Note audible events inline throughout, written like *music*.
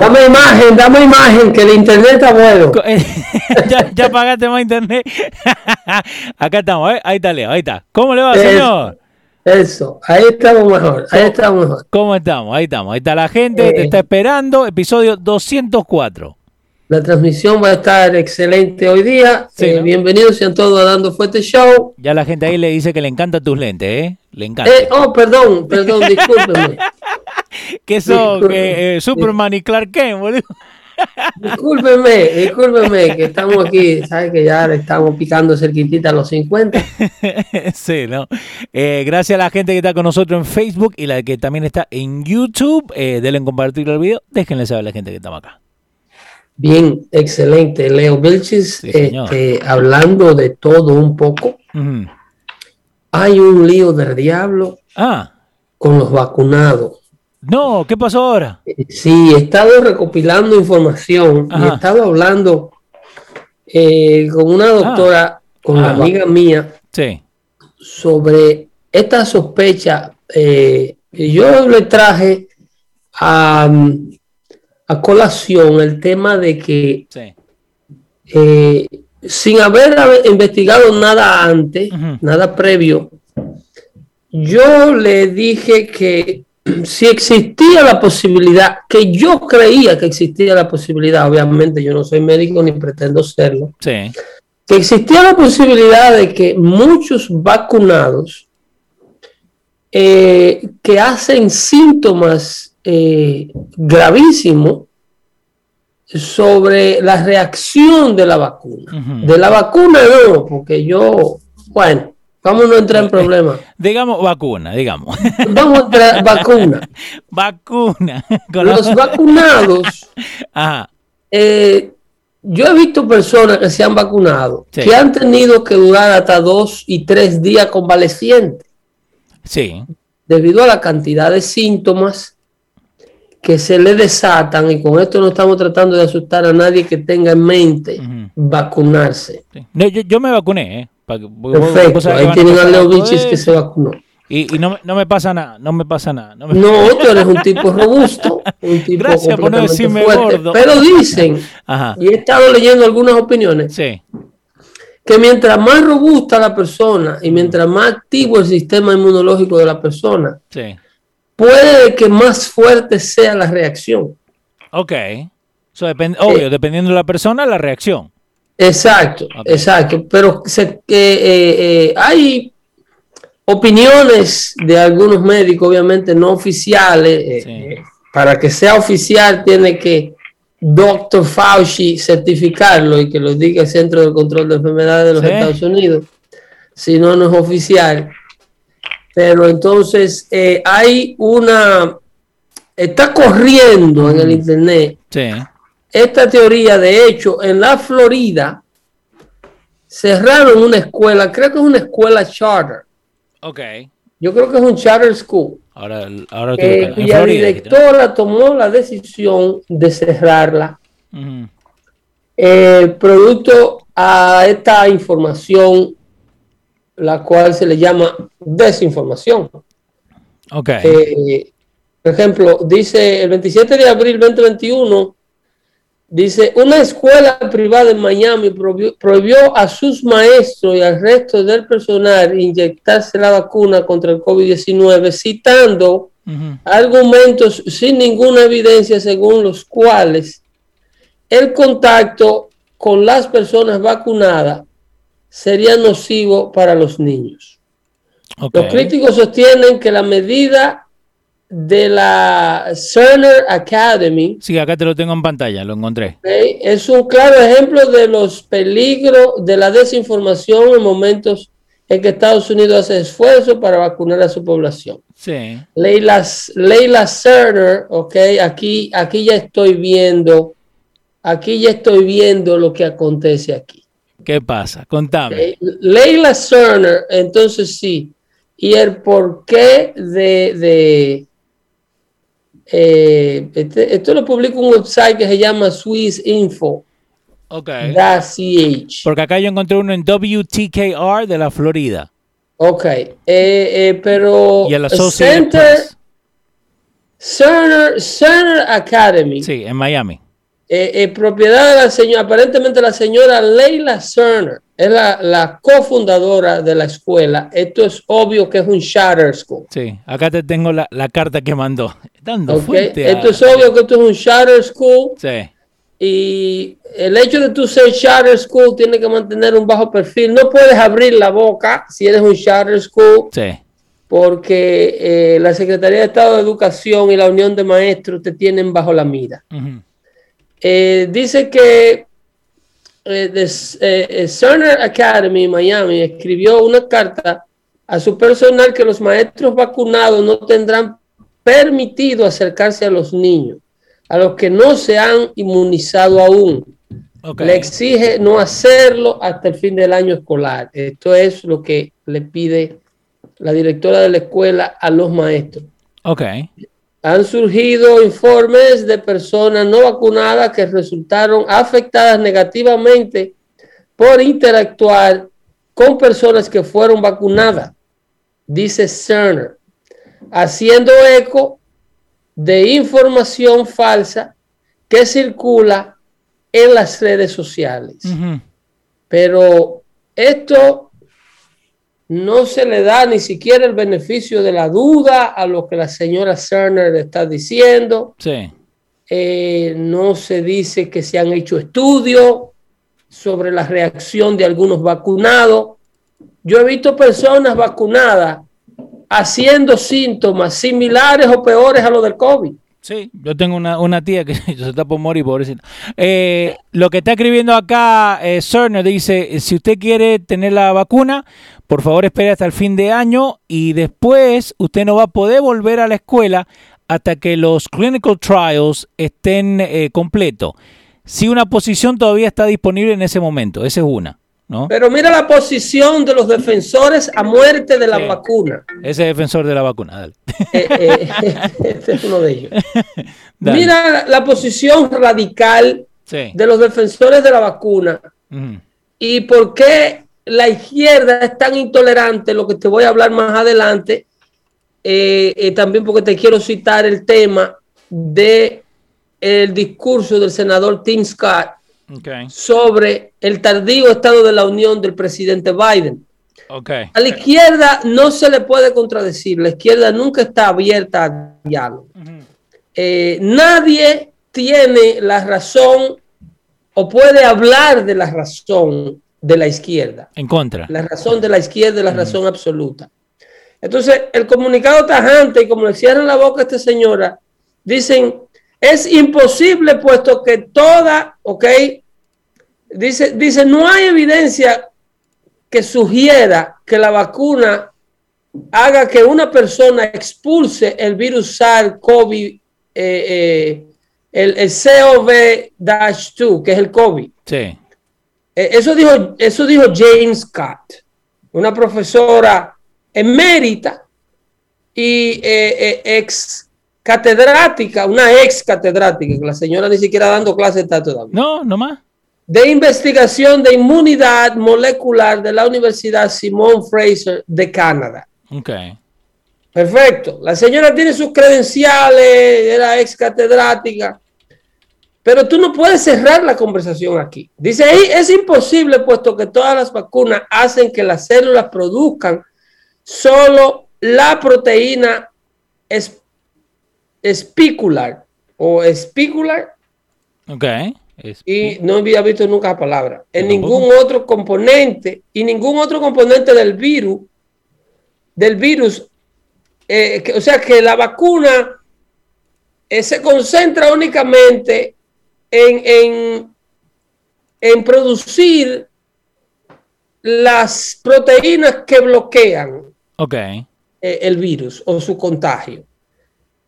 Dame imagen, dame imagen, que el internet está bueno. *laughs* ya, ya pagaste más internet. *laughs* Acá estamos, ¿eh? ahí está Leo, ahí está. ¿Cómo le va, Eso. señor? Eso, ahí estamos mejor, ahí estamos mejor. ¿Cómo estamos? Ahí estamos. Ahí está la gente, te Eh. está esperando. Episodio 204. La transmisión va a estar excelente hoy día. Sí, Eh, ¿no? Bienvenidos sean todos a Dando Fuerte Show. Ya la gente ahí le dice que le encantan tus lentes, ¿eh? Le encanta. Eh, oh, perdón, perdón, discúlpenme. *laughs* ¿Qué son? Eh, Superman y Clark Kent, boludo. Discúlpenme, discúlpenme, que estamos aquí, sabes que ya le estamos picando cerquitita a los 50. *laughs* sí, ¿no? Eh, gracias a la gente que está con nosotros en Facebook y la que también está en YouTube. Eh, denle en compartir el video. Déjenle saber a la gente que estamos acá. Bien, excelente. Leo Vilchis, Sí, este, hablando de todo un poco. Hay un lío del diablo Ah, con los vacunados. No, ¿qué pasó ahora? Sí, he estado recopilando información y Ajá. he estado hablando eh, con una doctora, con la Ah. amiga mía, Sí. sobre esta sospecha. eh, yo le traje a, a colación el tema de que Sí. eh, sin haber investigado nada antes, nada previo, yo le dije que si existía la posibilidad, que yo creía que existía la posibilidad, obviamente yo no soy médico ni pretendo serlo, Sí. que existía la posibilidad de que muchos vacunados eh, que hacen síntomas eh, gravísimos sobre la reacción de la vacuna. De la vacuna no, porque yo, bueno, vamos a no entrar en problemas. Digamos vacuna, digamos. Vamos a entrar vacuna. *laughs* vacuna. Los vacunados, *laughs* Ajá. eh, yo he visto personas que se han vacunado, Sí. que han tenido que durar hasta dos y tres días convalecientes. Sí. debido a la cantidad de síntomas que se le desatan, y con esto no estamos tratando de asustar a nadie que tenga en mente vacunarse. sí. No, yo, yo me vacuné, ¿eh? Que- Perfecto, que ahí tienen a Leo Vilchis que se vacunó. Y, y no, me- no me pasa nada, no me pasa nada. No me- No, tú eres un tipo robusto, un *laughs* tipo Gracias por no decirme fuerte. gordo. Pero dicen, *laughs* Ajá. y he estado leyendo algunas opiniones, Sí. que mientras más robusta la persona y mientras más activo el sistema inmunológico de la persona, Sí. puede que más fuerte sea la reacción. Ok. So, depend- obvio, dependiendo de la persona, la reacción. Exacto, exacto. Pero se- eh, eh, hay opiniones de algunos médicos, obviamente no oficiales. eh, Sí. eh, para que sea oficial tiene que Dr. Fauci certificarlo y que lo diga el Centro de Control de Enfermedades de los Sí. Estados Unidos. Si no, no es oficial. Pero entonces hay una... Está corriendo en el Internet Sí. Esta teoría, de hecho, en la Florida cerraron una escuela, creo que es una escuela charter. Ok. Yo creo que es un charter school, Ahora, ahora eh, dijiste, ¿no? directora tomó la decisión de cerrarla, eh, producto a esta información, la cual se le llama desinformación. Ok. Eh, por ejemplo, dice el 27 de abril 2021, dice, una escuela privada en Miami prohibió, a sus maestros y al resto del personal inyectarse la vacuna contra el COVID-19, citando argumentos sin ninguna evidencia según los cuales el contacto con las personas vacunadas sería nocivo para los niños. Los críticos sostienen que la medida de la Cerner Academy Sí, acá te lo tengo en pantalla, lo encontré. es un claro ejemplo de los peligros de la desinformación en momentos en que Estados Unidos hace esfuerzos para vacunar a su población. Sí. Leila, Leila Cerner, ok, aquí, aquí ya estoy viendo, aquí ya estoy viendo lo que acontece aquí. ¿Qué pasa? Contame. Ok, Leila Cerner, entonces sí, y el porqué de, de eh, este- esto lo publica un website que se llama Swissinfo.ch. Ok. Ok, Porque acá yo encontré uno en WTKR de la Florida. eh, eh, pero Y el Center. Cerner, Cerner Academy. Sí, en Miami. eh, eh, propiedad de la señora, aparentemente la señora Leila Cerner, es la, la cofundadora de la escuela. Esto es obvio que es un charter school. Sí, acá te tengo la, la carta que mandó. Dando ¿ok? fuente a- Esto es obvio que esto es un charter school Sí, y el hecho de tú ser charter school tiene que mantener un bajo perfil. No puedes abrir la boca si eres un charter school sí. porque eh, la Secretaría de Estado de Educación y la Unión de Maestros te tienen bajo la mira. Eh, dice que eh, de- eh, eh, Cerner Academy Miami escribió una carta a su personal que los maestros vacunados no tendrán permitido acercarse a los niños, a los que no se han inmunizado aún. Ok. Le exige no hacerlo hasta el fin del año escolar. Esto es lo que le pide la directora de la escuela a los maestros. Ok. Han surgido informes de personas no vacunadas que resultaron afectadas negativamente por interactuar con personas que fueron vacunadas, dice Cerner, haciendo eco de información falsa que circula en las redes sociales. Pero esto no se le da ni siquiera el beneficio de la duda a lo que la señora Cerner está diciendo. Sí. Eh, no se dice que se han hecho estudios sobre la reacción de algunos vacunados. Yo he visto personas vacunadas haciendo síntomas similares o peores a los del COVID. Sí, yo tengo una, una tía que *laughs* se está por morir, pobrecita. Eh, lo que está escribiendo acá eh, Cerner dice, si usted quiere tener la vacuna, por favor espere hasta el fin de año y después usted no va a poder volver a la escuela hasta que los clinical trials estén eh, completos. Si una posición todavía está disponible en ese momento, esa es una, ¿no? Pero mira la posición de los defensores a muerte de la vacuna. Ese defensor de la vacuna, dale. Eh, eh, *laughs* este es uno de ellos. *laughs* Dale. Mira la posición radical Sí. de los defensores de la vacuna y por qué la izquierda es tan intolerante, lo que te voy a hablar más adelante, eh, también porque te quiero citar el tema de el discurso del senador Tim Scott Sobre el tardío estado de la unión del presidente Biden. ok. A la izquierda no se le puede contradecir, la izquierda nunca está abierta a diálogo. Eh, nadie tiene la razón o puede hablar de la razón de la izquierda. En contra. La razón de la izquierda es la razón absoluta. Entonces, el comunicado tajante, y como le cierran la boca a esta señora, dicen, es imposible puesto que toda, ok, dice, dice, no hay evidencia que sugiera que la vacuna haga que una persona expulse el virus SARS-CoV, eh, eh, el, el CoV-2, que es el COVID. Sí. Eh, Eso dijo, eso dijo James Scott, una profesora emérita y ex catedrática, una ex catedrática, que la señora ni siquiera dando clase está todavía, No, no más. de investigación de inmunidad molecular de la Universidad Simon Fraser de Canadá. Ok. Perfecto. La señora tiene sus credenciales, era ex catedrática. Pero tú no puedes cerrar la conversación aquí. Dice ahí, es imposible puesto que todas las vacunas hacen que las células produzcan solo la proteína espicular o espicular. Ok. Y no había visto nunca la palabra. En ningún otro componente y ningún otro componente del virus, del virus, eh, o sea que la vacuna eh, se concentra únicamente en, en, producir las proteínas que bloquean okay. Eh, el virus o su contagio.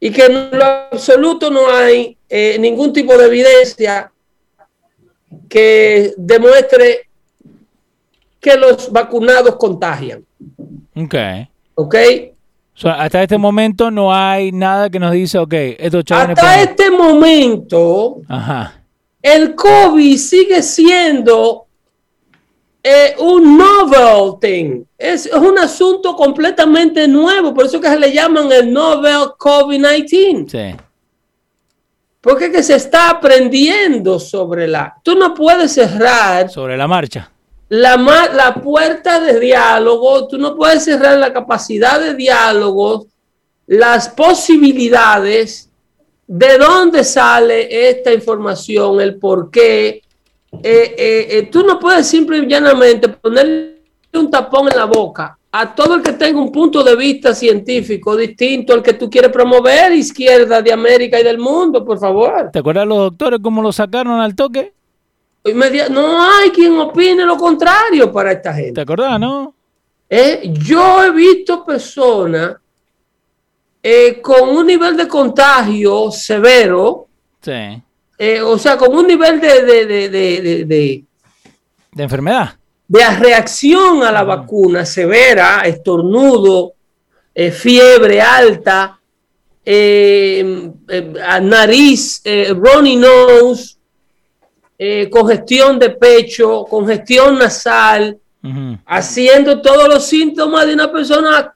Y que en lo absoluto no hay eh, ningún tipo de evidencia que demuestre que los vacunados contagian. Ok. Ok hasta este momento no hay nada que nos dice, ok, esto Hasta este momento, el COVID sigue siendo eh, un novel thing. Es, es, un asunto completamente nuevo, por eso que se le llaman el novel COVID-19. Sí. Porque es que se está aprendiendo sobre la... Tú no puedes cerrar... Sobre la marcha la, la puerta de diálogo, tú no puedes cerrar la capacidad de diálogo, las posibilidades de dónde sale esta información, el por qué. Eh, eh, eh, tú no puedes simple y llanamente ponerle un tapón en la boca a todo el que tenga un punto de vista científico distinto al que tú quieres promover, izquierda de América y del mundo, por favor. ¿Te acuerdas los doctores cómo lo sacaron al toque? no hay quien opine lo contrario para esta gente. ¿Te acordás, no? Eh, yo he visto personas eh, con un nivel de contagio severo. Sí. Eh, o sea, con un nivel de, de, de, de, de, enfermedad. De reacción a la vacuna severa, estornudo, fiebre alta, nariz, runny nose, eh, congestión de pecho, congestión nasal, haciendo todos los síntomas de una persona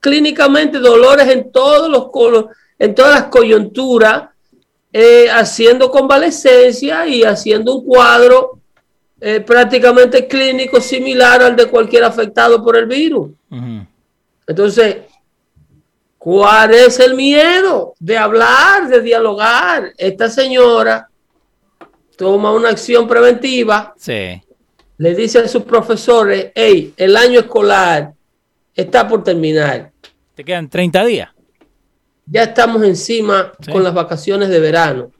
clínicamente, dolores en todos los en todas las coyunturas, eh, haciendo convalescencia y haciendo un cuadro eh, prácticamente clínico similar al de cualquier afectado por el virus. Entonces, ¿cuál es el miedo de hablar, de dialogar? Esta señora toma una acción preventiva, sí. le dice a sus profesores, hey, el año escolar está por terminar. Te quedan 30 días. Ya estamos encima con las vacaciones de verano.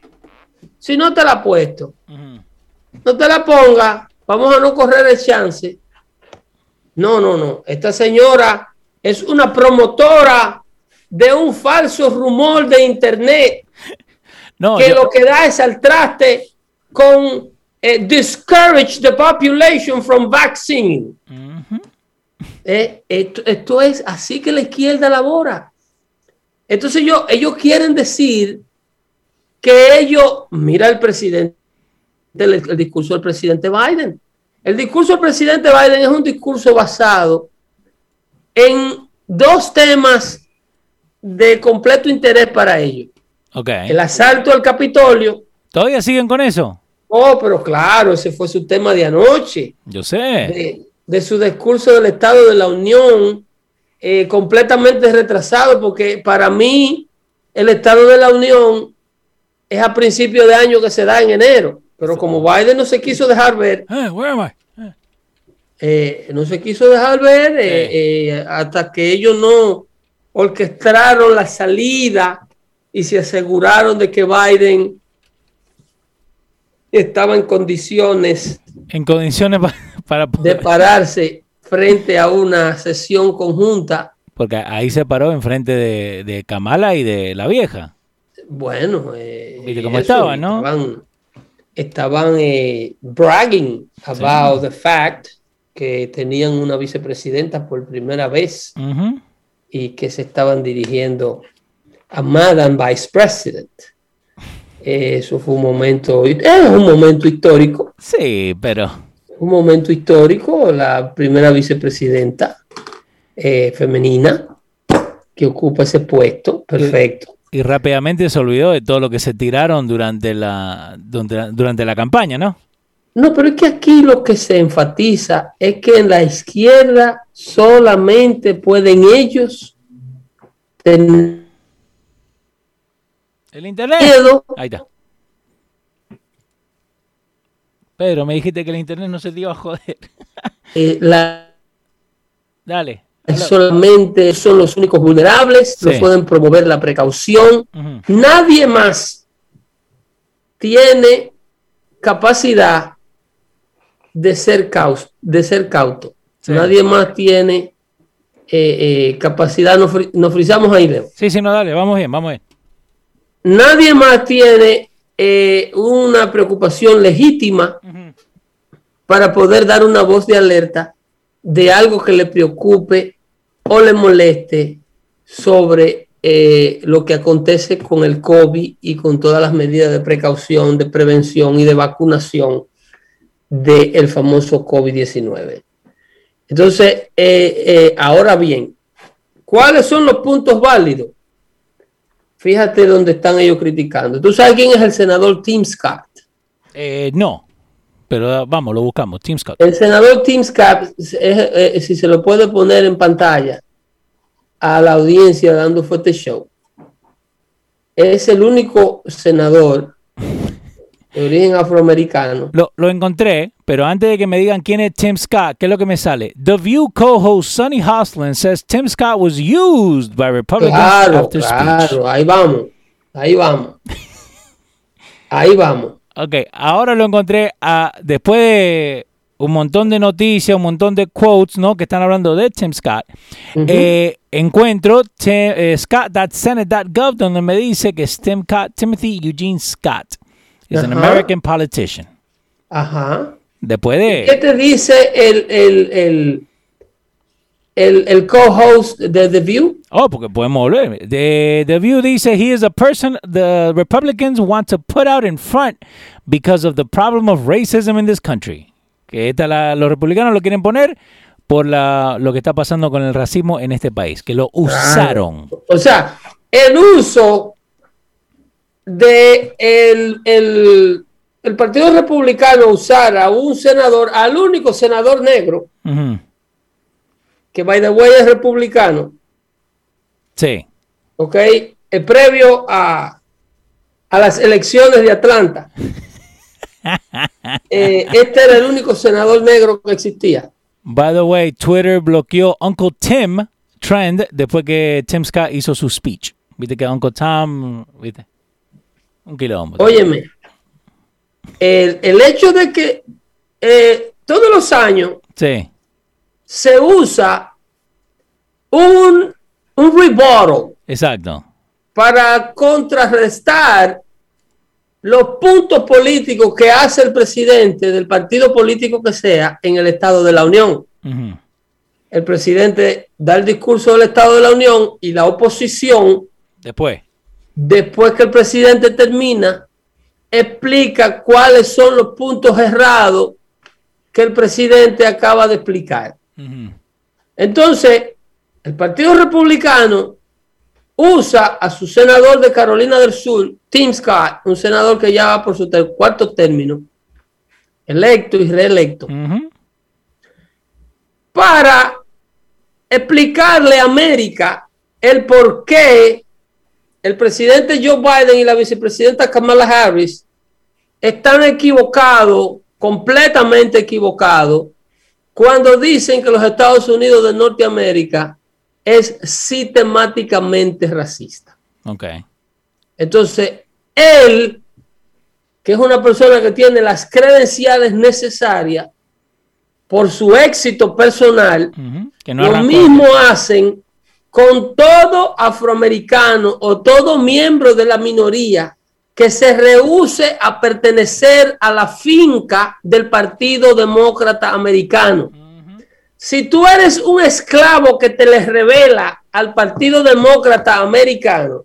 Si no te la ha puesto, no te la ponga, vamos a no correr el chance. No, no, no. Esta señora es una promotora de un falso rumor de internet *laughs* no, que lo que da es al traste con eh, discourage the population from vaccine. Eh, esto, es así que la izquierda labora. Entonces yo, ellos quieren decir que ellos, mira el presidente, el, discurso del presidente Biden. El discurso del presidente Biden es un discurso basado en dos temas de completo interés para ellos. Okay. El asalto al Capitolio. ¿Todavía siguen con eso? Oh, pero claro, ese fue su tema de anoche. Yo sé. De, su discurso del Estado de la Unión, eh, completamente retrasado, porque para mí el Estado de la Unión es a principio de año que se da en enero. Pero como Biden no se quiso dejar ver, eh, eh, no se quiso dejar ver hasta que ellos no orquestaron la salida y se aseguraron de que Biden estaba en condiciones, en condiciones *laughs* para, de pararse frente a una sesión conjunta. Porque ahí se paró enfrente de, de Kamala y de la vieja. Bueno, eh, cómo estaba, no? Estaban, eh, bragging about the fact que tenían una vicepresidenta por primera vez y que se estaban dirigiendo a Madam Vice President. *laughs* Eso fue un momento, es un momento histórico. Sí, pero... Un momento histórico, la primera vicepresidenta eh, femenina que ocupa ese puesto. Perfecto. Y, rápidamente se olvidó de todo lo que se tiraron durante la, durante, durante la campaña, ¿no? No, pero es que aquí lo que se enfatiza es que en la izquierda solamente pueden ellos tener el internet. Ahí está. Pedro, me dijiste que el internet no se te iba a joder. *laughs* Eh, la... Dale. Solamente son los únicos vulnerables, no pueden promover la precaución. Nadie más tiene capacidad de ser, caus de ser cauto. Nadie más tiene eh, eh, capacidad. Nos, nos frizamos ahí, Leo. Sí, sí, no, dale, vamos bien, vamos bien. Nadie más tiene eh, una preocupación legítima para poder dar una voz de alerta de algo que le preocupe o le moleste sobre eh, lo que acontece con el COVID y con todas las medidas de precaución, de prevención y de vacunación del famoso COVID-19. Entonces, eh, ahora bien, ¿cuáles son los puntos válidos? Fíjate dónde están ellos criticando. ¿Tú sabes quién es el senador Tim Scott? Eh, no, pero vamos, lo buscamos. Tim Scott. El senador Tim Scott, eh, si se lo puede poner en pantalla a la audiencia dando fuerte show, es el único senador de origen afroamericano. Lo, lo, encontré, pero antes de que me digan quién es Tim Scott, ¿qué es lo que me sale? The View co-host Sonny Hoslin says Tim Scott was used by Republicans claro, after claro, ahí vamos, ahí vamos. *laughs* ahí vamos. Ok, ahora lo encontré a, después de un montón de noticias, un montón de quotes, ¿no? Que están hablando de Tim Scott. eh, encuentro eh, Scott.senate.gov donde me dice que es Tim Scott, Timothy Eugene Scott. Es un American politician. Ajá. Después de. ¿Qué te dice el, el, el, el, el co-host de The View? Oh, porque podemos volver. The, the View dice: He is a person the Republicans want to put out in front because of the problem of racism in this country. Que esta la, los republicanos lo quieren poner por la, lo que está pasando con el racismo en este país, que lo usaron. O sea, el uso de el, el, el, Partido Republicano usar a un senador, al único senador negro, que by the way es republicano. Sí. Ok, el previo a, a las elecciones de Atlanta. *laughs* Eh, este era el único senador negro que existía. By the way, Twitter bloqueó Uncle Tim Trend después que Tim Scott hizo su speech. Viste que Uncle Tom, viste. Un kilómetro. Óyeme, el, hecho de que eh, todos los años se usa un, un rebuttal. Exacto. Para contrarrestar los puntos políticos que hace el presidente del partido político que sea en el Estado de la Unión. El presidente da el discurso del Estado de la Unión y la oposición después después que el presidente termina, explica cuáles son los puntos errados que el presidente acaba de explicar. Entonces, el Partido Republicano usa a su senador de Carolina del Sur, Tim Scott, un senador que ya va por su cuarto término, electo y reelecto, para explicarle a América el por qué el presidente Joe Biden y la vicepresidenta Kamala Harris están equivocados, completamente equivocados, cuando dicen que los Estados Unidos de Norteamérica es sistemáticamente racista. Ok. Entonces, él, que es una persona que tiene las credenciales necesarias por su éxito personal, lo mismo hacen con todo afroamericano o todo miembro de la minoría que se rehúse a pertenecer a la finca del Partido Demócrata Americano. Si tú eres un esclavo que te le revela al Partido Demócrata Americano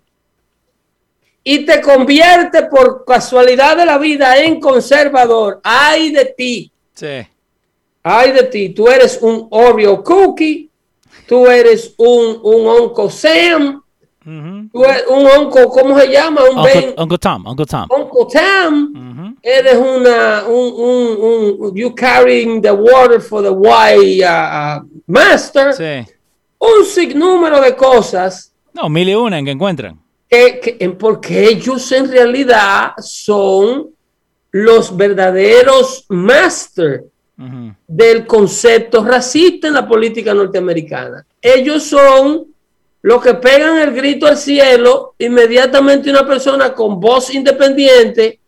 y te convierte por casualidad de la vida en conservador, ay de ti. Sí. Ay de ti, tú eres un Oreo cookie tú eres un, un Uncle Sam, un Uncle, ¿cómo se llama? Un Uncle, Ben, Uncle Tom, Uncle Tom. Uncle Tom. Eres una, un, un, un, you carrying the water for the white uh, uh, master. Sí. Un sinnúmero de cosas No, mil y una en que encuentran. que, que- en- porque ellos en realidad son los verdaderos master del concepto racista en la política norteamericana. Ellos son los que pegan el grito al cielo, inmediatamente una persona con voz independiente,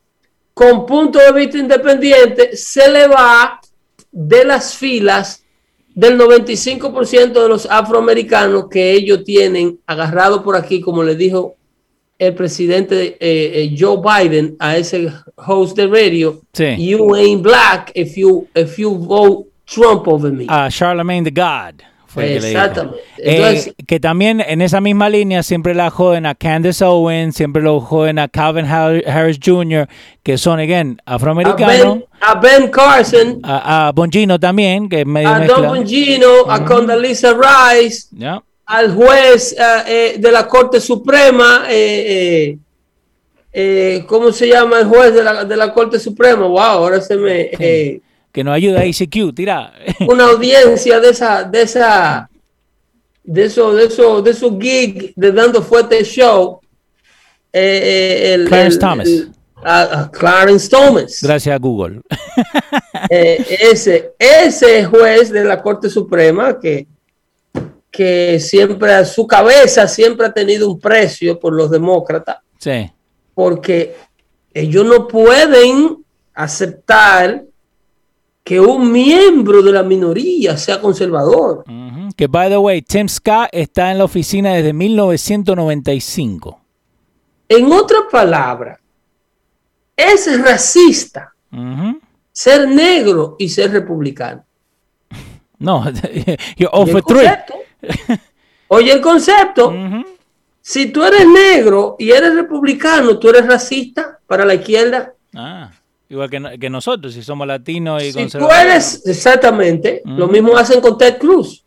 con punto de vista independiente, se le va de las filas del 95% de los afroamericanos que ellos tienen agarrado por aquí, como le dijo el presidente eh, eh, Joe Biden a ese host de radio, Sí. you ain't black if you if you vote Trump over me. A Charlemagne the God. Fue que. Exactamente. Eh, que también en esa misma línea siempre la joden a Candace Owens, siempre lo joden a Calvin Har- Harris Jr., que son, again, a, afroamericanos. ben, a Ben Carson, A, a Bongino también, que es medio a mezcla. Don Bongino, a Condoleezza Rice, al juez eh, eh, de la Corte Suprema, eh, ¿cómo se llama el juez de la, de la Corte Suprema? Wow, ahora se me... Que nos ayuda a ICQ, tira. *laughs* una audiencia de esa, de esa, de eso, de eso, de su gig de dando fuerte show. eh, eh, el, Clarence el- Thomas. el- a- a Clarence Thomas. Gracias a Google. *laughs* Eh, ese, ese juez de la Corte Suprema que, que siempre a su cabeza siempre ha tenido un precio por los demócratas, Sí. porque ellos no pueden aceptar que un miembro de la minoría sea conservador. Que, by the way, Tim Scott está en la oficina desde 1995. En otras palabras, es racista ser negro y ser republicano. *laughs* No, *laughs* you're over three. Oye el concepto. Si tú eres negro y eres republicano, tú eres racista para la izquierda. Ah, igual que, que nosotros, si somos latinos y Si tú conservadores. eres, exactamente, lo mismo hacen con Ted Cruz.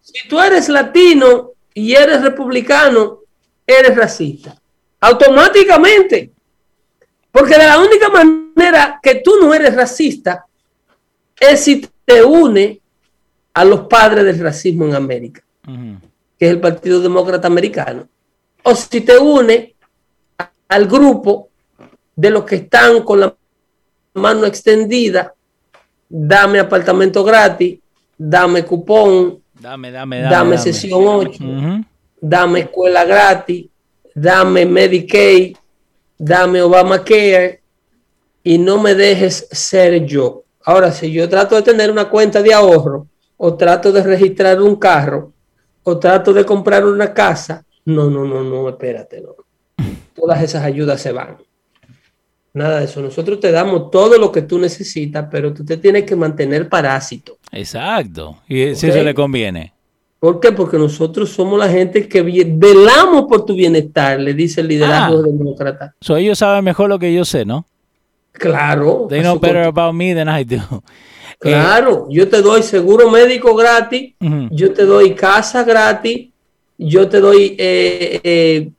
Si tú eres latino y eres republicano, eres racista. Automáticamente. Porque de la única manera que tú no eres racista es si te une a los padres del racismo en América, que es el Partido Demócrata Americano. O si te une al grupo de los que están con la mano extendida, dame apartamento gratis, dame cupón, Dame, dame, dame, dame. sesión 8, Ujú. dame escuela gratis, dame Medicaid, dame Obamacare y no me dejes ser yo. Ahora, si yo trato de tener una cuenta de ahorro o trato de registrar un carro o trato de comprar una casa, no, no, no, no, espérate, no. Todas esas ayudas se van. Nada de eso. Nosotros te damos todo lo que tú necesitas, pero tú te tienes que mantener parásito. Exacto. Y si eso le conviene. ¿Por qué? Porque nosotros somos la gente que velamos por tu bienestar, le dice el liderazgo Ah. demócrata. So, ellos saben mejor lo que yo sé, ¿no? Claro. They know better about me than I do. *laughs* Claro, yo te doy seguro médico gratis, yo te doy casa gratis, yo te doy eh, eh,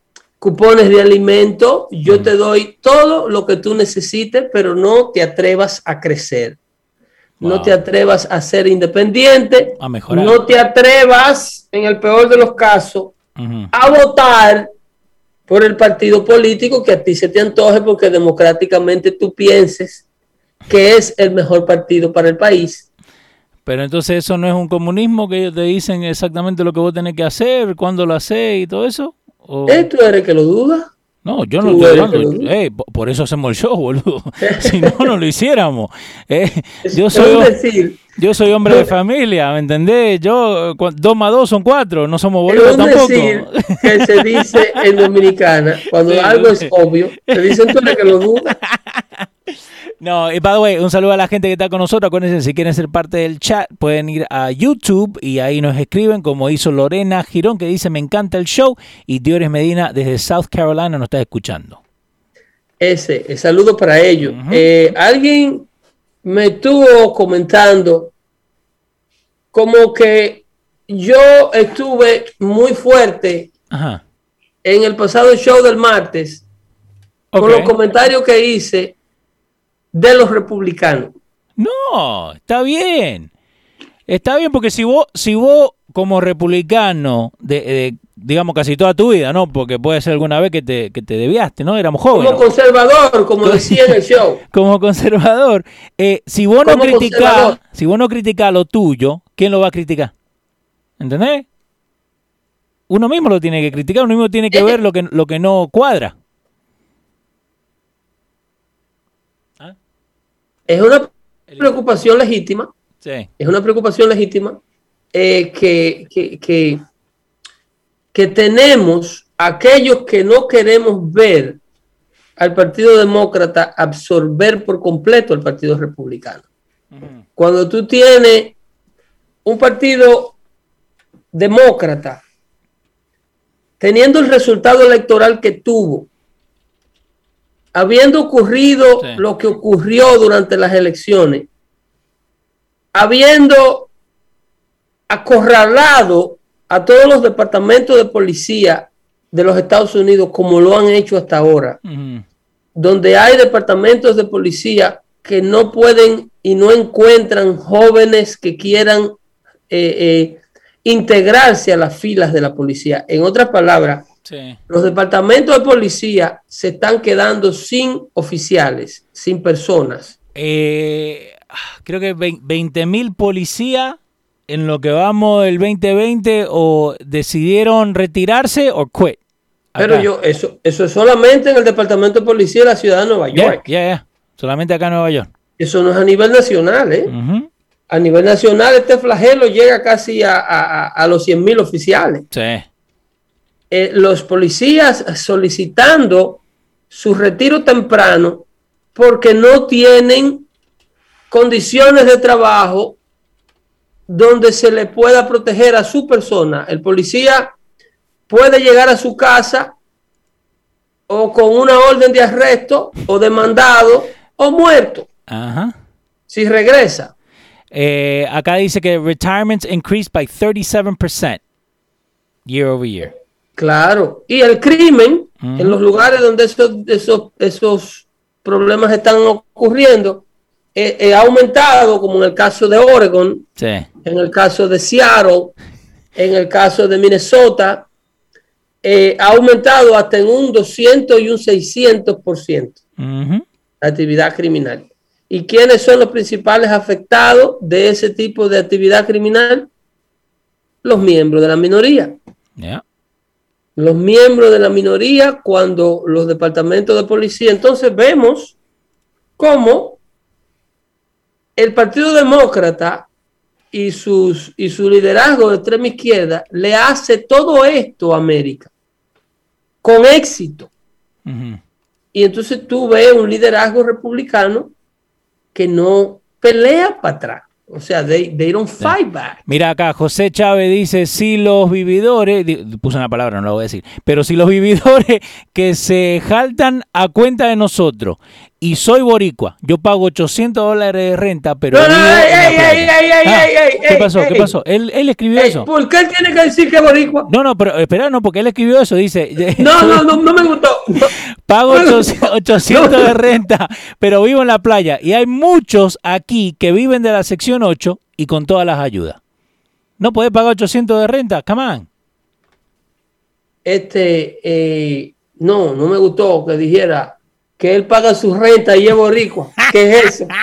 cupones de alimento, yo te doy todo lo que tú necesites, pero no te atrevas a crecer. No te atrevas a ser independiente, A mejorar. no te atrevas, en el peor de los casos, a votar por el partido político que a ti se te antoje porque democráticamente tú pienses que es el mejor partido para el país. Pero entonces eso no es un comunismo que ellos te dicen exactamente lo que vos tenés que hacer, cuándo lo haces y todo eso. ¿O- ¿Eh? ¿Tú eres que lo duda? No, yo no estoy hablando. que lo- Ey, po- por eso hacemos el show, boludo. *laughs* si no, no lo hiciéramos. Eh, yo, soy, decir, yo soy hombre de *laughs* familia, ¿me entendés? Yo, dos más dos son cuatro, no somos boludos tampoco. decir que se dice en Dominicana, cuando Sí, algo es obvio, te dicen tú eres que lo duda. *laughs* No, y by the way, un saludo a la gente que está con nosotros. Acuérdense, si quieren ser parte del chat, pueden ir a YouTube y ahí nos escriben, como hizo Lorena Girón, que dice: Me encanta el show. Y Diores Medina, desde South Carolina, nos está escuchando. Ese, el saludo para ellos. Eh, alguien me estuvo comentando como que yo estuve muy fuerte Ajá. en el pasado show del martes con los comentarios que hice de los republicanos. No, está bien. Está bien porque si vos, si vos como republicano, de, de, digamos casi toda tu vida, ¿no? Porque puede ser alguna vez que te, que te desviaste, ¿no? Éramos jóvenes. Como conservador, como decía en el show. *laughs* como conservador, eh, si vos no criticás, si vos no criticás lo tuyo, ¿quién lo va a criticar? ¿Entendés? Uno mismo lo tiene que criticar, uno mismo tiene que Eh, ver lo que, lo que no cuadra. Es una preocupación legítima, Sí. es una preocupación legítima eh, que, que, que, que tenemos aquellos que no queremos ver al Partido Demócrata absorber por completo al Partido Republicano. Cuando tú tienes un partido demócrata teniendo el resultado electoral que tuvo, habiendo ocurrido Sí. lo que ocurrió durante las elecciones, habiendo acorralado a todos los departamentos de policía de los Estados Unidos como lo han hecho hasta ahora, donde hay departamentos de policía que no pueden y no encuentran jóvenes que quieran eh, eh, integrarse a las filas de la policía. En otras palabras, Sí. los departamentos de policía se están quedando sin oficiales, sin personas. Eh, creo que 20 mil policías en lo que vamos del 2020 o decidieron retirarse o quit. Pero yo, eso, eso es solamente en el departamento de policía de la ciudad de Nueva Ya, York. ya, ya. Solamente acá en Nueva York. Eso no es a nivel nacional, ¿eh? A nivel nacional, este flagelo llega casi a, a- a- a los 100 mil oficiales. Sí. Eh, los policías solicitando su retiro temprano porque no tienen condiciones de trabajo donde se le pueda proteger a su persona. El policía puede llegar a su casa o con una orden de arresto o demandado o muerto Ajá. si regresa. Eh, acá dice que retirements increased by 37% year over year. Claro. Y el crimen en los lugares donde esos, esos, esos problemas están ocurriendo eh, eh, ha aumentado, como en el caso de Oregon, Sí. en el caso de Seattle, en el caso de Minnesota, eh, ha aumentado hasta en un 200 y un 600% Ujú. la actividad criminal. ¿Y quiénes son los principales afectados de ese tipo de actividad criminal? Los miembros de la minoría. Yeah. Los miembros de la minoría cuando los departamentos de policía. Entonces vemos cómo el Partido Demócrata y, sus, y su liderazgo de extrema izquierda le hace todo esto a América con éxito. Y entonces tú ves un liderazgo republicano que no pelea para atrás. O sea, they, they don't fight back. Mira acá, José Chávez dice, si los vividores, puse una palabra, no la voy a decir, pero si los vividores que se jaltan a cuenta de nosotros y soy boricua, yo pago 800 dólares de renta, pero... No, no, ey, ey, playa". ey, Ah, ¿Qué pasó? ¿Qué pasó? Él, él escribió eso. ¿Por qué él tiene que decir que es boricua? No, no, pero espera, no, porque él escribió eso, dice... *laughs* No, no, no, no me gustó. *laughs* Pago No, no, 800 800 de renta, pero vivo en la playa. Y hay muchos aquí que viven de la sección 8 y con todas las ayudas. No puedes pagar 800 de renta, come on. Este, eh, no, no me gustó que dijera que él paga su renta y es boricua. ¿Qué es eso? *laughs*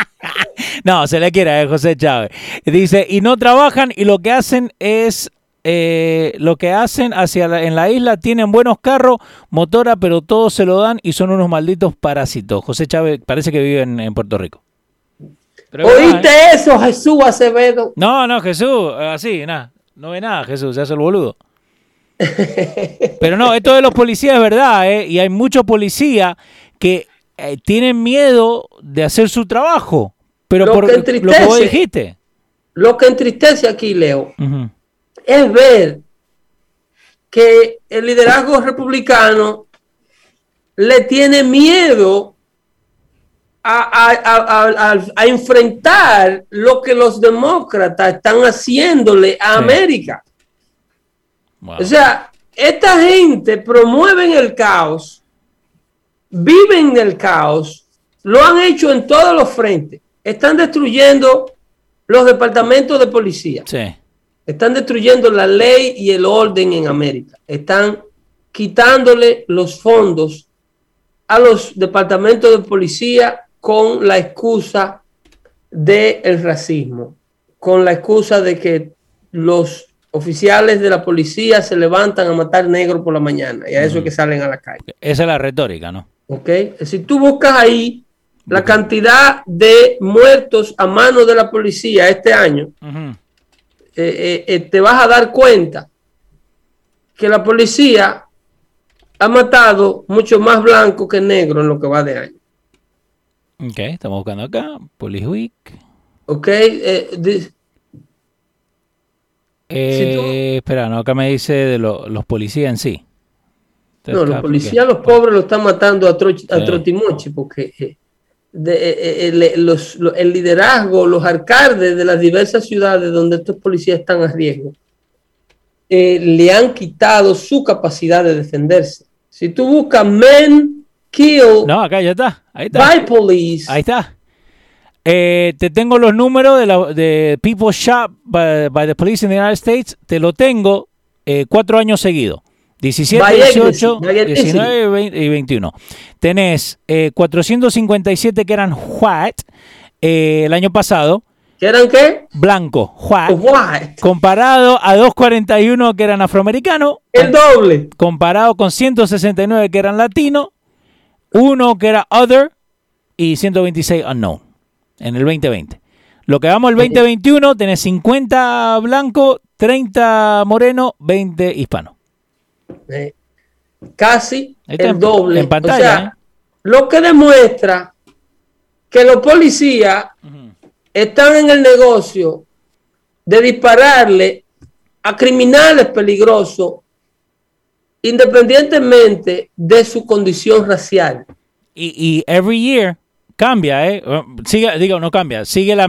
No, se le quiere a José Chávez. Dice, y no trabajan y lo que hacen es, eh, lo que hacen hacia la- en la isla, tienen buenos carros, motora, pero todos se lo dan y son unos malditos parásitos. José Chávez parece que vive en, en Puerto Rico. Pero ¿Oíste ¿eh? eso, Jesús Acevedo? No, no, Jesús, así, nada. No ve nada, Jesús, se hace el boludo. *laughs* Pero no, esto de los policías es verdad, ¿eh? Y hay muchos policías que eh, tienen miedo de hacer su trabajo. Pero Lo por que lo que vos dijiste. Lo que entristece aquí, Leo, es ver que el liderazgo republicano le tiene miedo a, a- a- a- a- a enfrentar lo que los demócratas están haciéndole a Sí. América. Wow. O sea, esta gente promueve el caos, viven el caos, lo han hecho en todos los frentes. Están destruyendo los departamentos de policía. Sí. Están destruyendo la ley y el orden en América. Están quitándole los fondos a los departamentos de policía con la excusa del racismo, con la excusa de que los oficiales de la policía se levantan a matar negros por la mañana y a eso es que salen a la calle. Esa es la retórica, ¿no? Ok, si tú buscas ahí la cantidad de muertos a manos de la policía este año, eh, eh, eh, te vas a dar cuenta que la policía ha matado mucho más blanco que negro en lo que va de año. Ok, estamos buscando acá, Police Week. Ok, eh, espera, no, acá me dice de los policías en sí. No, los policías, los pobres, lo están matando a, Trotimochi porque de, el liderazgo, los alcaldes de las diversas ciudades donde estos policías están a riesgo, eh, le han quitado su capacidad de defenderse. Si tú buscas men kill no, acá ya está. Ahí está. by police. Ahí está. Eh, te tengo los números de, la, de people shot by, the police in the United States. Te lo tengo eh, cuatro años seguidos. 17, 18, 19 20 y 21. Tenés 457 eh, que eran white el año pasado. ¿Qué eran qué? Blanco, white. Comparado a 241 que eran afroamericanos. El doble. Comparado con 169 que eran latinos. Uno que era other. Y 126 unknown. En el 2020. Lo que vamos el 2021, tenés 50 blanco, 30 moreno, 20 hispano. Eh, casi el doble. En pantalla. ¿eh? Lo que demuestra que los policías están en el negocio de dispararle a criminales peligrosos independientemente de su condición racial. Y, every year cambia, ¿eh? Sigue, digo, no cambia, sigue la,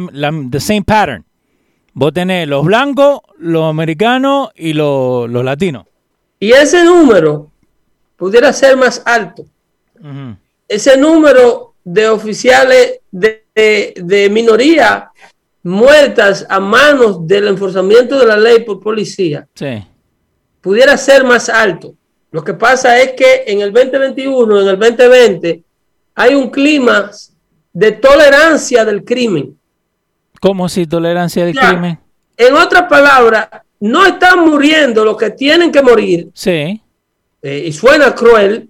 the same pattern. Vos tenés los blancos, los americanos y los, latinos. Y ese número pudiera ser más alto. Ese número de oficiales de de, minoría muertas a manos del enforzamiento de la ley por policía pudiera ser más alto. Lo que pasa es que en el 2021, en el 2020, hay un clima de tolerancia del crimen. ¿Cómo si tolerancia del crimen? En otras palabras, no están muriendo los que tienen que morir. Sí. Eh, y suena cruel,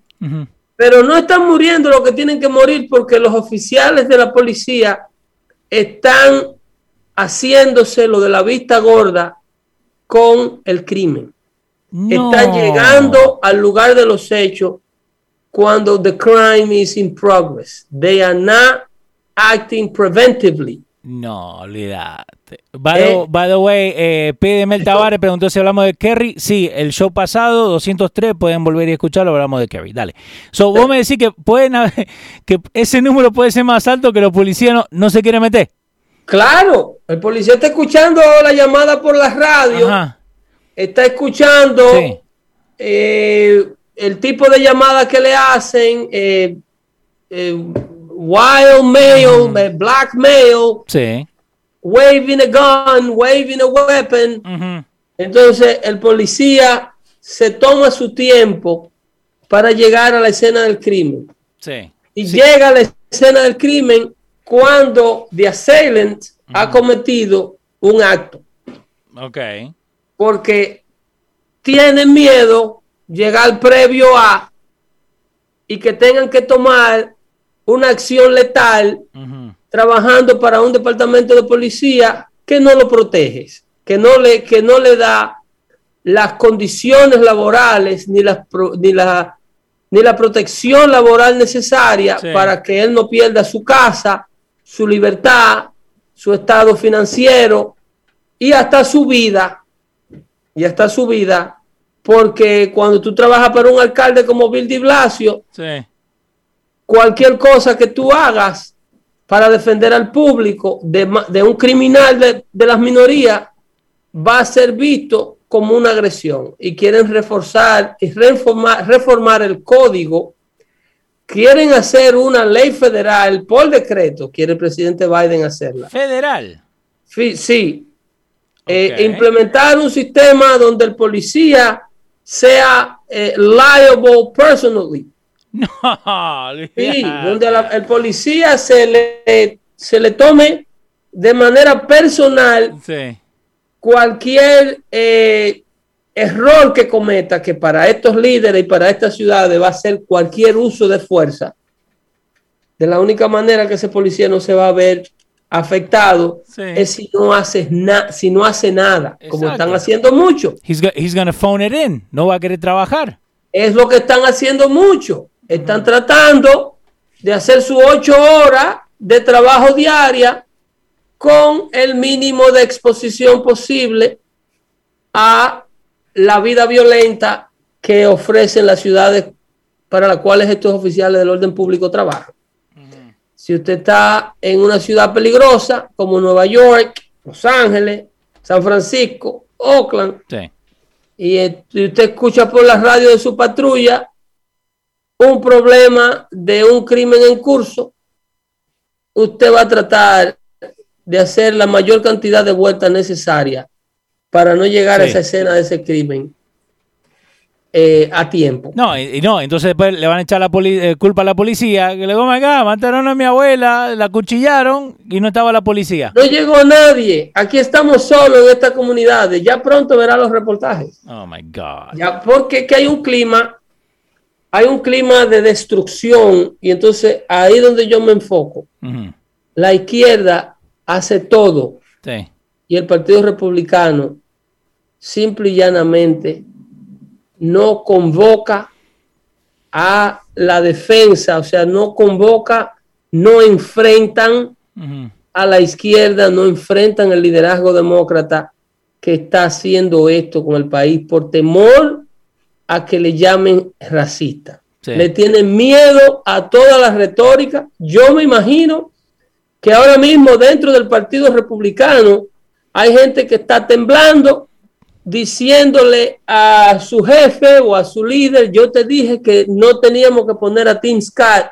pero no están muriendo los que tienen que morir porque los oficiales de la policía están haciéndose lo de la vista gorda con el crimen. Están llegando al lugar de los hechos cuando the crime is in progress. They are not acting preventively. No, olvídate. By, by, the way, eh, PDM Tavares preguntó si hablamos de Kerry. Sí, el show pasado, 203, pueden volver y escucharlo, hablamos de Kerry. Dale. So, vos me decís que pueden *laughs* que ese número puede ser más alto que los policías no, se quieren meter. Claro, el policía está escuchando la llamada por la radio. Está escuchando eh, el tipo de llamada que le hacen. Eh, eh wild male, black male, sí. Waving a gun, waving a weapon. Entonces el policía se toma su tiempo para llegar a la escena del crimen. Sí. Y llega a la escena del crimen cuando the assailant ha cometido un acto. Ok. Porque tienen miedo llegar previo a y que tengan que tomar una acción letal trabajando para un departamento de policía que no lo protege, que no le, que no le da las condiciones laborales ni la, ni la, ni la protección laboral necesaria para que él no pierda su casa, su libertad, su estado financiero y hasta su vida. Y hasta su vida. Porque cuando tú trabajas para un alcalde como Bill de Blasio, sí cualquier cosa que tú hagas para defender al público de, un criminal de, las minorías va a ser visto como una agresión y quieren reforzar y reformar, reformar el código, quieren hacer una ley federal por decreto, quiere el presidente Biden hacerla. Federal. Sí, sí. Eh, implementar un sistema donde el policía sea eh, liable personally. *laughs* No, sí, donde el policía se le, se le tome de manera personal cualquier eh, error que cometa, que para estos líderes y para estas ciudades va a ser cualquier uso de fuerza. De la única manera que ese policía no se va a ver afectado es si no hace nada, si no hace nada, como están haciendo mucho. He's, gonna phone it in, no va a querer trabajar. Es lo que están haciendo mucho. Están tratando de hacer sus ocho horas de trabajo diaria con el mínimo de exposición posible a la vida violenta que ofrecen las ciudades para las cuales estos oficiales del orden público trabajan. Si usted está en una ciudad peligrosa como Nueva York, Los Ángeles, San Francisco, Oakland, y, y usted escucha por la radio de su patrulla un problema de un crimen en curso, usted va a tratar de hacer la mayor cantidad de vueltas necesarias para no llegar a esa escena de ese crimen eh, a tiempo. No, y, no, entonces después le van a echar la eh, culpa a la policía, que le digo, acá, mataron a mi abuela, la cuchillaron y no estaba la policía. No llegó nadie, aquí estamos solos en esta comunidad, ya pronto verá los reportajes. Oh my God. Ya, porque que hay un clima, hay un clima de destrucción y entonces ahí donde yo me enfoco, la izquierda hace todo. Y el Partido Republicano simple y llanamente no convoca a la defensa, o sea, no convoca, no enfrentan a la izquierda, no enfrentan el liderazgo demócrata que está haciendo esto con el país por temor a que le llamen racista. Le tienen miedo a toda la retórica. Yo me imagino que ahora mismo dentro del Partido Republicano hay gente que está temblando diciéndole a su jefe o a su líder, yo te dije que no teníamos que poner a Tim Scott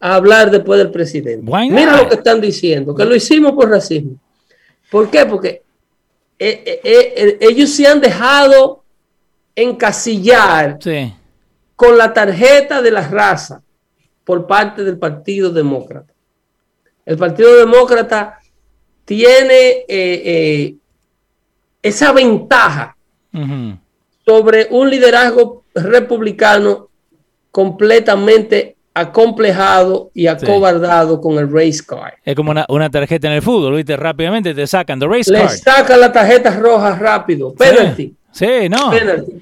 a hablar después del presidente. Mira lo que están diciendo, que lo hicimos por racismo. ¿Por qué? Porque eh, eh, eh, ellos se han dejado encasillar con la tarjeta de la raza por parte del Partido Demócrata. El Partido Demócrata tiene esa ventaja sobre un liderazgo republicano completamente acomplejado y acobardado con el race card. Es como una, tarjeta en el fútbol, ¿viste? Rápidamente te sacan de race card. Le sacan la tarjeta roja rápido. Penalty. Sí, no.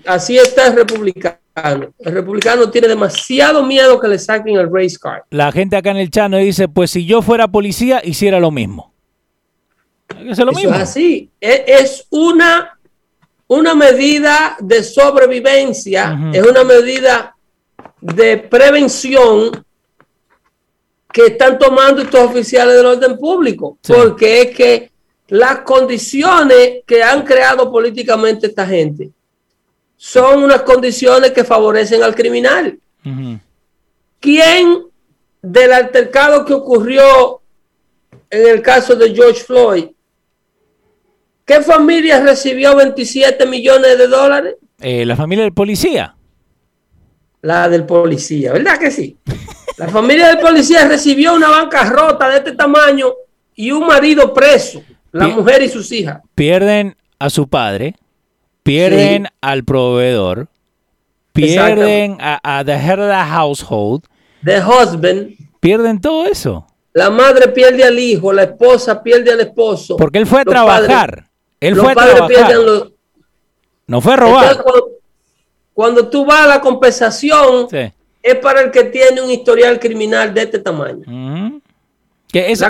Así está el republicano. El republicano tiene demasiado miedo que le saquen el race card. La gente acá en el chano dice, pues si yo fuera policía, hiciera lo mismo. Es lo mismo. es así. E, es una, una medida de sobrevivencia, es una medida de prevención que están tomando estos oficiales del orden público, porque es que las condiciones que han creado políticamente esta gente son unas condiciones que favorecen al criminal. ¿Quién del altercado que ocurrió en el caso de George Floyd ¿Qué familia recibió 27 millones de dólares? Eh, la familia del policía. La del policía, ¿verdad que sí? *laughs* La familia del policía recibió una bancarrota de este tamaño y un marido preso, la mujer y sus hijas. Pierden a su padre, pierden al proveedor, pierden a, the head of the household. The husband. Pierden todo eso. La madre pierde al hijo, la esposa pierde al esposo. Porque él fue a trabajar. Él fue a trabajar. no fue a robar. cuando, tú vas a la compensación, es para el que tiene un historial criminal de este tamaño. que eso,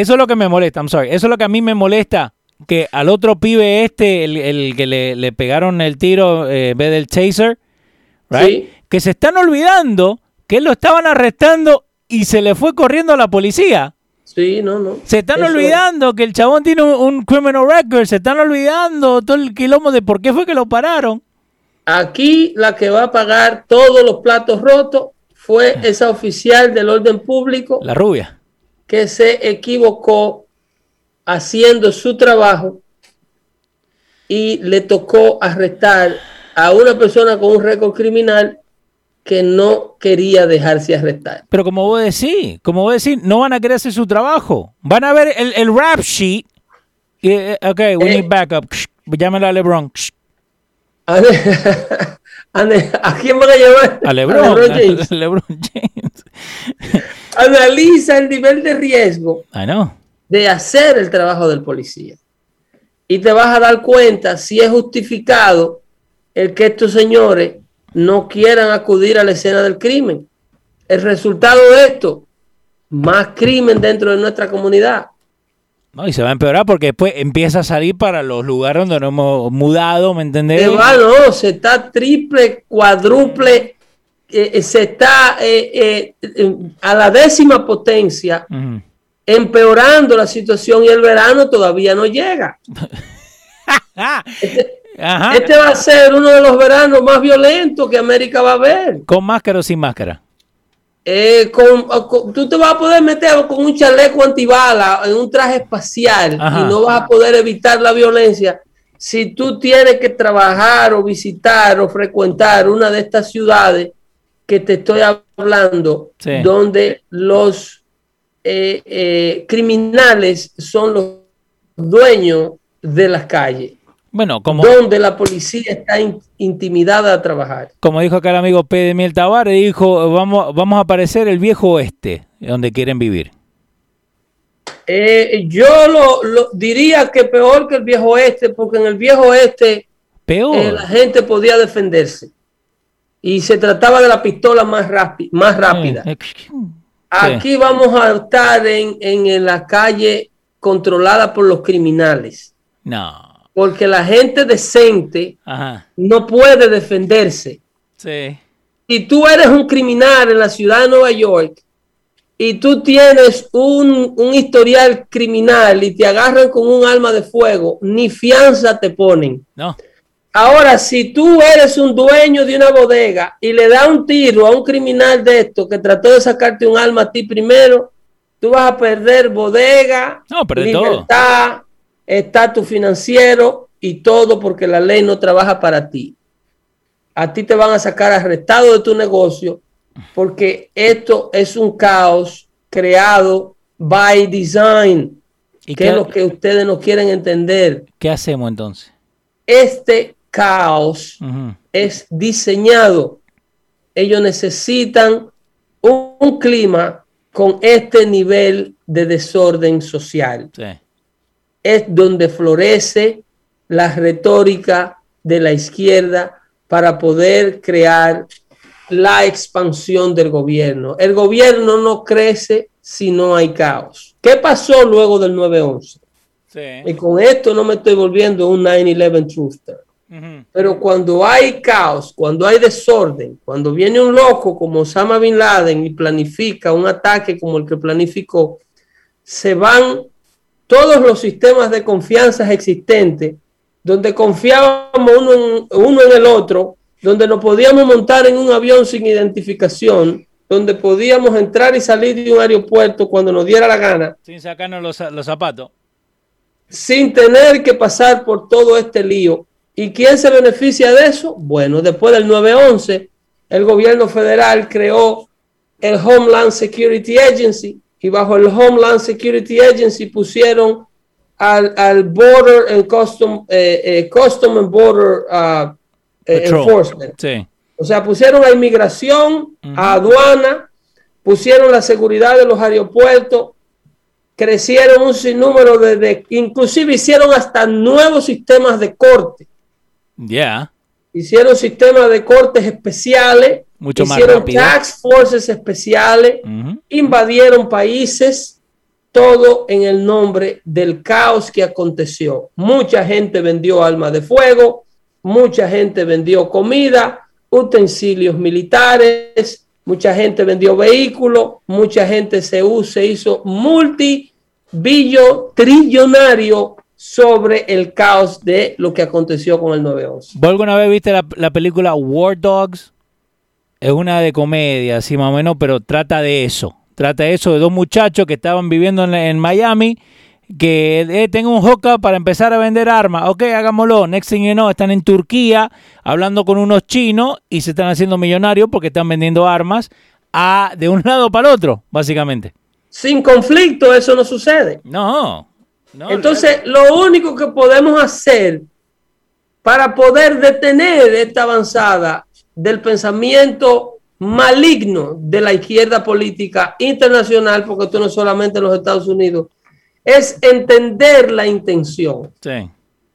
eso, es lo que me molesta, I'm sorry. Eso es lo que a mí me molesta. Que al otro pibe este, el, que le, pegaron el tiro eh, vez del chaser, que se están olvidando que lo estaban arrestando y se le fue corriendo a la policía. Sí, no, no. Se están Eso- olvidando que el chabón tiene un, un criminal record. Se están olvidando todo el quilombo de por qué fue que lo pararon. Aquí la que va a pagar todos los platos rotos fue esa oficial del orden público La rubia. Que se equivocó haciendo su trabajo y le tocó arrestar a una persona con un récord criminal que no quería dejarse arrestar. Pero como vos decís, como vos decís, no van a querer hacer su trabajo. Van a ver el, el rap sheet. eh, ok, we Eh. need backup. Llámela a LeBron. A, *laughs* ¿A quién van a llamar? A LeBron. LeBron James. a LeBron James. *laughs* Analiza el nivel de riesgo de hacer el trabajo del policía. Y te vas a dar cuenta si es justificado el que estos señores no quieran acudir a la escena del crimen. El resultado de esto, más crimen dentro de nuestra comunidad. No, y se va a empeorar porque después empieza a salir para los lugares donde nos hemos mudado, ¿me entendés? Se va, no, se está triple, cuádruple, eh, eh, se está eh, a la décima potencia empeorando la situación y el verano todavía no llega. *laughs* Este, ajá. este va a ser uno de los veranos más violentos que América va a ver. ¿Con máscara o sin máscara? Eh, con- con- tú te vas a poder meter con un chaleco antibala en un traje espacial Ajá. y no vas a poder evitar la violencia si tú tienes que trabajar o visitar o frecuentar una de estas ciudades que te estoy hablando, Sí. donde los eh, eh, criminales son los dueños de las calles, Bueno, como, donde la policía está in- intimidada a trabajar. como dijo acá el amigo P. de Miel Tavares, dijo, vamos, vamos a aparecer el viejo oeste, donde quieren vivir. Eh, yo lo, lo diría que peor que el viejo oeste, porque en el viejo oeste Peor. la gente podía defenderse y se trataba de la pistola más, más rápida. Eh, eh, Aquí vamos a estar en, en la calle controlada por los criminales, No. porque la gente decente Ajá. no puede defenderse. Sí. Si tú eres un criminal en la ciudad de Nueva York y tú tienes un, un historial criminal y te agarran con un arma de fuego, ni fianza te ponen. No. Ahora, si tú eres un dueño de una bodega y le da un tiro a un criminal de esto que trató de sacarte un arma a ti primero, tú vas a perder bodega, No, todo. libertad, estatus financiero y todo porque la ley no trabaja para ti. A ti te van a sacar arrestado de tu negocio porque esto es un caos creado by design, ¿Y que qué, es lo que ustedes no quieren entender. qué hacemos entonces? Este caos es diseñado. Ellos necesitan un, un clima con este nivel de desorden social. Sí. Es donde florece la retórica de la izquierda para poder crear la expansión del gobierno. El gobierno no crece si no hay caos. ¿Qué pasó luego del 9-11? Y con esto no me estoy volviendo un 9-11 truther. Pero cuando hay caos, cuando hay desorden, cuando viene un loco como Osama Bin Laden y planifica un ataque como el que planificó, se van todos los sistemas de confianza existentes, donde confiábamos uno en, uno en el otro, donde nos podíamos montar en un avión sin identificación, donde podíamos entrar y salir de un aeropuerto cuando nos diera la gana, Sin sacarnos los, los zapatos. sin tener que pasar por todo este lío. ¿Y quién se beneficia de eso? Bueno, después del 9-11, el gobierno federal creó el Homeland Security Agency y bajo el Homeland Security Agency pusieron al, al Border and Custom, eh, eh, Custom and Border uh, eh. Enforcement. Sí. O sea, pusieron a inmigración, a aduana, pusieron la seguridad de los aeropuertos, crecieron un sinnúmero de, de- inclusive hicieron hasta nuevos sistemas de corte. Ya. Hicieron sistemas de cortes especiales, Mucho más hicieron rápido. tax forces especiales, invadieron países, todo en el nombre del caos que aconteció. Mucha gente vendió armas de fuego, mucha gente vendió comida, utensilios militares, mucha gente vendió vehículos, mucha gente se, se hizo multibillo trillonario sobre el caos de lo que aconteció con el 911. ¿Vos alguna vez viste la, película War Dogs? Es una de comedia, así más o menos, pero trata de eso. Trata de eso, de dos muchachos que estaban viviendo en, Miami, que eh, tengo un hookup para empezar a vender armas. Ok, hagámoslo. Next thing you know, están en Turquía hablando con unos chinos y se están haciendo millonarios porque están vendiendo armas a, de un lado para el otro, básicamente. Sin conflicto, eso no sucede. No, entonces, lo único que podemos hacer para poder detener esta avanzada del pensamiento maligno de la izquierda política internacional, porque esto no es solamente en los Estados Unidos, es entender la intención.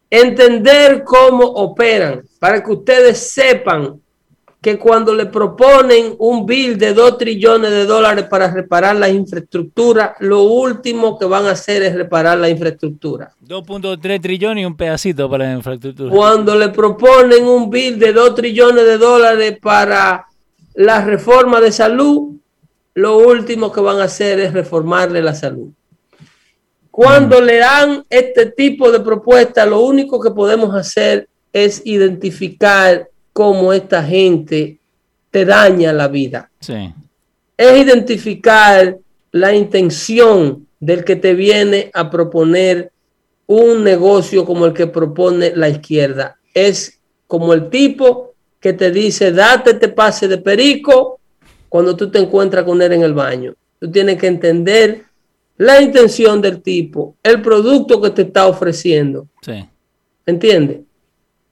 Entender cómo operan, para que ustedes sepan que cuando le proponen un bill de 2 trillones de dólares para reparar la infraestructura, lo último que van a hacer es reparar la infraestructura. 2.3 trillones y un pedacito para la infraestructura. Cuando le proponen un bill de 2 trillones de dólares para la reforma de salud, lo último que van a hacer es reformarle la salud. Cuando mm. le dan este tipo de propuesta, lo único que podemos hacer es identificar cómo esta gente te daña la vida. Es identificar la intención del que te viene a proponer un negocio como el que propone la izquierda. Es como el tipo que te dice, date te pase de perico cuando tú te encuentras con él en el baño. Tú tienes que entender la intención del tipo, el producto que te está ofreciendo. Sí. ¿Entiendes?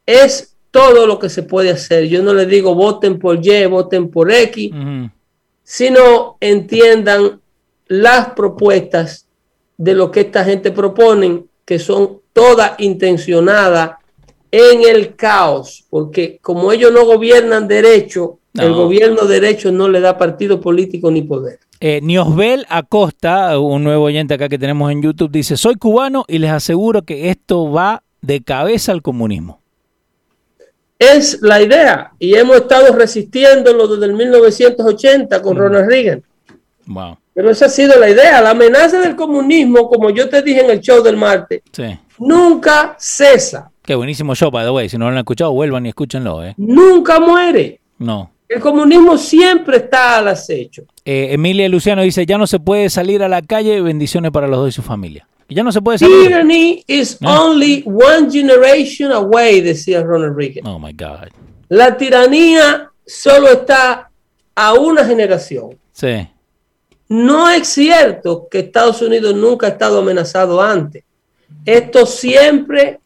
Es todo lo que se puede hacer. Yo no le digo voten por Y, voten por X, sino entiendan las propuestas de lo que esta gente propone, que son todas intencionadas en el caos, porque como ellos no gobiernan derecho, el gobierno derecho no le da partido político ni poder. Eh, Niosbel Acosta, un nuevo oyente acá que tenemos en YouTube, dice, soy cubano y les aseguro que esto va de cabeza al comunismo. Es la idea y hemos estado resistiéndolo desde el 1980 con Ronald Reagan. Pero esa ha sido la idea. La amenaza del comunismo, como yo te dije en el show del martes, nunca cesa. Qué buenísimo show, by the way. Si no lo han escuchado, vuelvan y escúchenlo. ¿eh? Nunca muere. No. El comunismo siempre está al acecho. Eh, Emilia Luciano dice, ya no se puede salir a la calle. Bendiciones para los dos y su familia ya no se puede saber. Tyranny is only one generation away, decía Ronald Reagan. Oh my God. La tiranía solo está a una generación. Sí. No es cierto que Estados Unidos nunca ha estado amenazado antes. Esto siempre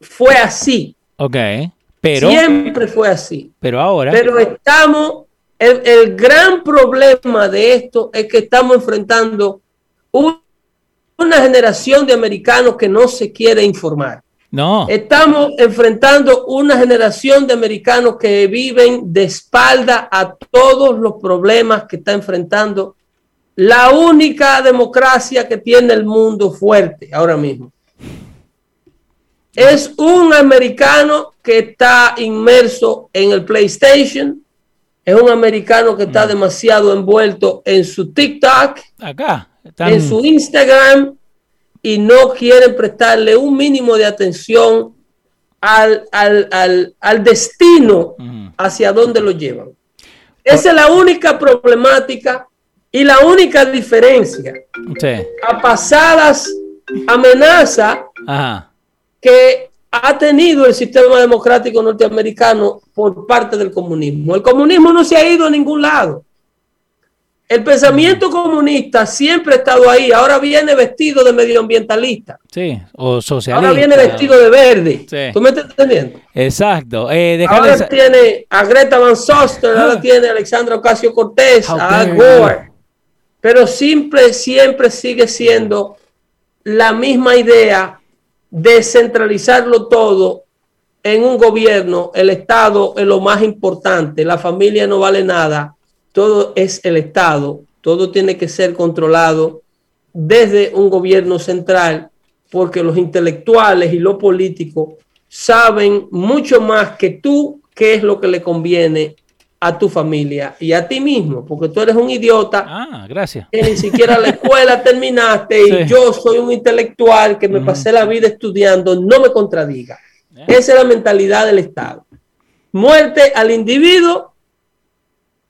fue así. Ok. Pero. Siempre fue así. Pero ahora. Pero estamos. El, el gran problema de esto es que estamos enfrentando un una generación de americanos que no se quiere informar. No. Estamos enfrentando una generación de americanos que viven de espalda a todos los problemas que está enfrentando la única democracia que tiene el mundo fuerte ahora mismo. Es un americano que está inmerso en el PlayStation, es un americano que está mm. demasiado envuelto en su TikTok, acá, en su Instagram y no quieren prestarle un mínimo de atención al, destino hacia donde lo llevan. Esa es la única problemática y la única diferencia a pasadas amenazas que ha tenido el sistema democrático norteamericano por parte del comunismo. El comunismo no se ha ido a ningún lado. El pensamiento comunista siempre ha estado ahí. Ahora viene vestido de medioambientalista. Sí, o socialista. Ahora viene vestido de verde. ¿Tú me estás entendiendo? Exacto. Eh, ahora tiene a Greta Van Soster, ahora ah. tiene a Alexandra Ocasio Cortés, a Al Gore. Pero siempre, siempre sigue siendo la misma idea de centralizarlo todo en un gobierno. El Estado es lo más importante. La familia no vale nada todo es el Estado, todo tiene que ser controlado desde un gobierno central, porque los intelectuales y los políticos saben mucho más que tú qué es lo que le conviene a tu familia y a ti mismo, porque tú eres un idiota. Ah, gracias. Que ni siquiera la escuela *laughs* terminaste y yo soy un intelectual que me pasé la vida estudiando, no me contradiga. Esa es la mentalidad del Estado. Muerte al individuo,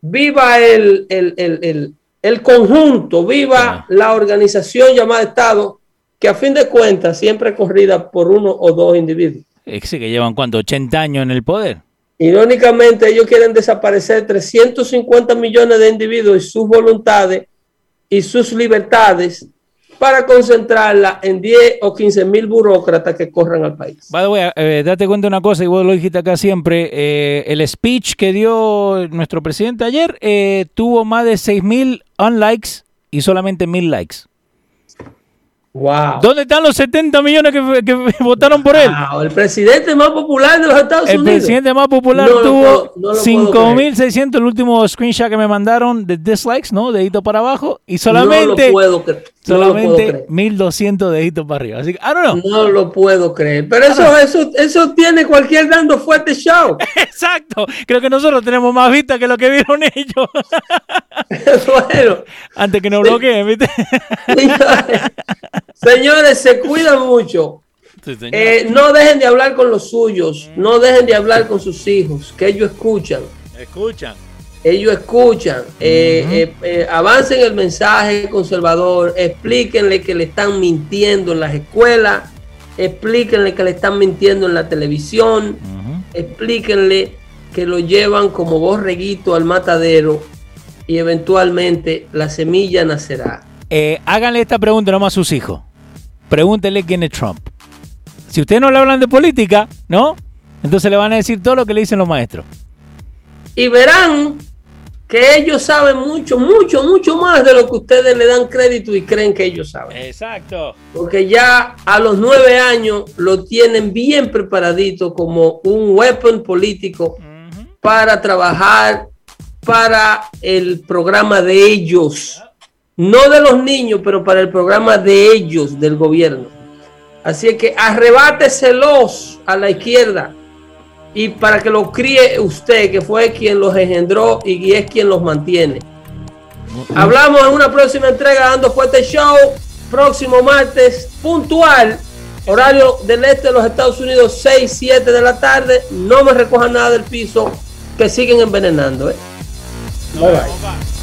viva el, el, conjunto, viva la organización llamada Estado, que a fin de cuentas siempre es corrida por uno o dos individuos. Es que llevan cuánto, 80 años en el poder. Irónicamente, ellos quieren desaparecer 350 millones de individuos y sus voluntades y sus libertades para concentrarla en 10 o 15 mil burócratas que corran al país. By the way, eh, date cuenta de una cosa, y vos lo dijiste acá siempre, eh, el speech que dio nuestro presidente ayer eh, tuvo más de 6 mil unlikes y solamente mil likes. ¿Dónde están los 70 millones que, *laughs* votaron por él? el presidente más popular de los Estados Unidos. El presidente más popular tuvo 5.600 el último screenshot que me mandaron de dislikes, ¿no? Dedito para abajo. Y solamente, puedo solamente 1.200 deditos para arriba. Así que, I don't know. No lo puedo creer. Pero eso, eso, eso tiene cualquier dando fuerte show. *laughs* Exacto. Creo que nosotros tenemos más vistas que lo que vieron ellos. *laughs* bueno. Antes que nos bloqueen, ¿viste? Señores, se cuidan mucho. Eh, no dejen de hablar con los suyos, no dejen de hablar con sus hijos, que ellos escuchan. Escuchan. Ellos escuchan. Eh, eh, avancen el mensaje conservador, explíquenle que le están mintiendo en las escuelas, explíquenle que le están mintiendo en la televisión, explíquenle que lo llevan como borreguito al matadero y eventualmente la semilla nacerá. Háganle esta pregunta nomás a sus hijos pregúntele quién es Trump. Si ustedes no le hablan de política, ¿no? Entonces le van a decir todo lo que le dicen los maestros. Y verán que ellos saben mucho, mucho, mucho más de lo que ustedes le dan crédito y creen que ellos saben. Exacto. Porque ya a los nueve años lo tienen bien preparadito como un weapon político para trabajar para el programa de ellos no de los niños, pero para el programa de ellos, del gobierno. Así que arrebáteselos a la izquierda y para que lo críe usted, que fue quien los engendró y es quien los mantiene. Hablamos en una próxima entrega dando fuerte show, próximo martes, puntual, horario del este de los Estados Unidos, 6, 7 de la tarde. No me recojan nada del piso, que siguen envenenando. ¿eh? bye. bye.